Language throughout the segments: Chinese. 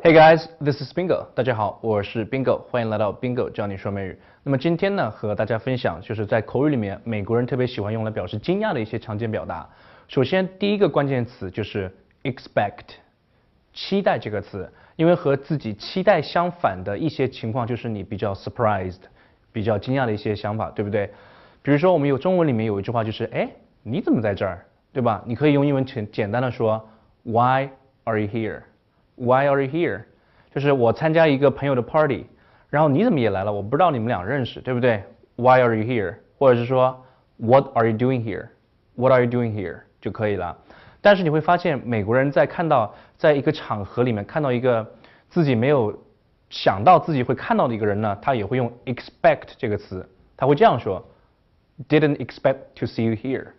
Hey guys, this is Bingo。大家好，我是 Bingo，欢迎来到 Bingo 教你说美语。那么今天呢，和大家分享就是在口语里面，美国人特别喜欢用来表示惊讶的一些常见表达。首先，第一个关键词就是 expect，期待这个词，因为和自己期待相反的一些情况，就是你比较 surprised，比较惊讶的一些想法，对不对？比如说，我们有中文里面有一句话就是，哎，你怎么在这儿，对吧？你可以用英文简简单的说，Why are you here？Why are you here？就是我参加一个朋友的 party，然后你怎么也来了？我不知道你们俩认识，对不对？Why are you here？或者是说 What are you doing here？What are you doing here？就可以了。但是你会发现，美国人在看到在一个场合里面看到一个自己没有想到自己会看到的一个人呢，他也会用 expect 这个词，他会这样说。Didn't expect to see you here.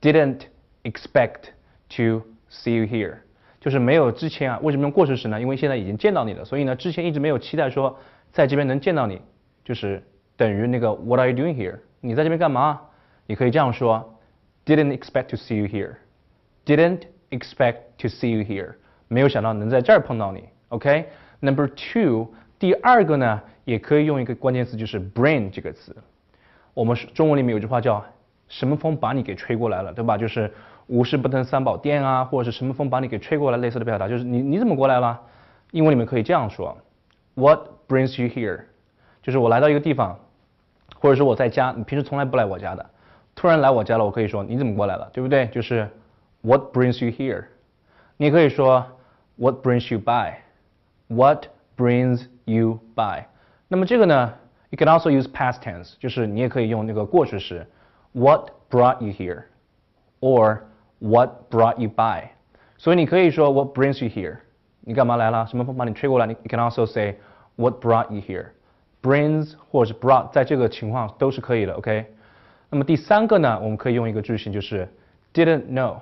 Didn't expect to see you here. 就是没有之前啊，为什么用过去时呢？因为现在已经见到你了，所以呢，之前一直没有期待说在这边能见到你，就是等于那个 What are you doing here？你在这边干嘛？你可以这样说：Didn't expect to see you here. Didn't expect to see you here. 没有想到能在这儿碰到你。OK，Number two，第二个呢，也可以用一个关键词，就是 bring 这个词。我们中文里面有句话叫“什么风把你给吹过来了”，对吧？就是无事不登三宝殿啊，或者是什么风把你给吹过来，类似的表达，就是你你怎么过来了？英文里面可以这样说：What brings you here？就是我来到一个地方，或者说我在家，你平时从来不来我家的，突然来我家了，我可以说你怎么过来了，对不对？就是 What brings you here？你可以说 What brings you by？What brings you by？那么这个呢？You can also use past tense，就是你也可以用那个过去时，What brought you here，or What brought you by。所以你可以说 What brings you here？你干嘛来了？什么风把你吹过来？你 can also say What brought you here。Brings 或者是 brought，在这个情况都是可以的，OK。那么第三个呢，我们可以用一个句型，就是 Didn't know。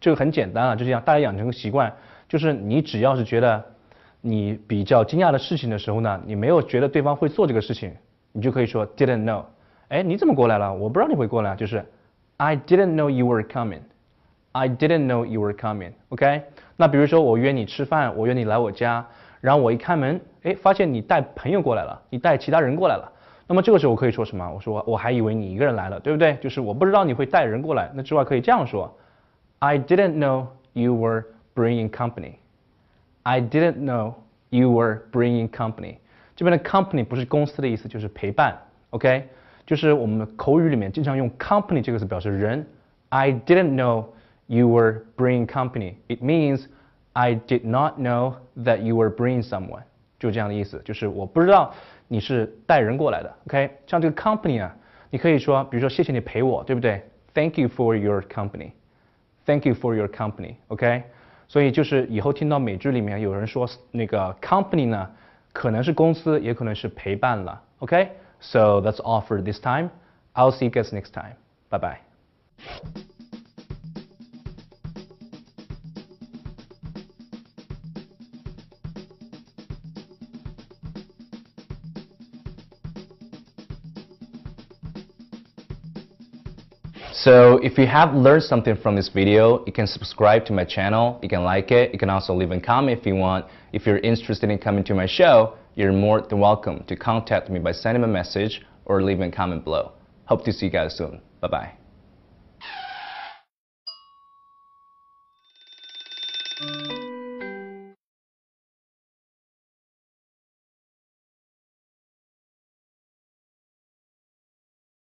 这个很简单啊，就这样，大家养成个习惯，就是你只要是觉得。你比较惊讶的事情的时候呢，你没有觉得对方会做这个事情，你就可以说 didn't know。哎，你怎么过来了？我不知道你会过来，就是 I didn't know you were coming。I didn't know you were coming。OK？那比如说我约你吃饭，我约你来我家，然后我一开门，哎，发现你带朋友过来了，你带其他人过来了。那么这个时候我可以说什么？我说我还以为你一个人来了，对不对？就是我不知道你会带人过来。那之外可以这样说：I didn't know you were bringing company。I didn't know you were bringing company。这边的 company 不是公司的意思，就是陪伴。OK，就是我们口语里面经常用 company 这个词表示人。I didn't know you were bringing company. It means I did not know that you were bringing someone。就这样的意思，就是我不知道你是带人过来的。OK，像这个 company 啊，你可以说，比如说谢谢你陪我，对不对？Thank you for your company. Thank you for your company. OK。所以就是以后听到美剧里面有人说那个 company 呢，可能是公司，也可能是陪伴了。OK，so that's all for this time. I'll see you guys next time. Bye bye. So if you have learned something from this video, you can subscribe to my channel, you can like it, you can also leave a comment if you want. If you're interested in coming to my show, you're more than welcome to contact me by sending a message or leaving a comment below. Hope to see you guys soon. Bye-bye.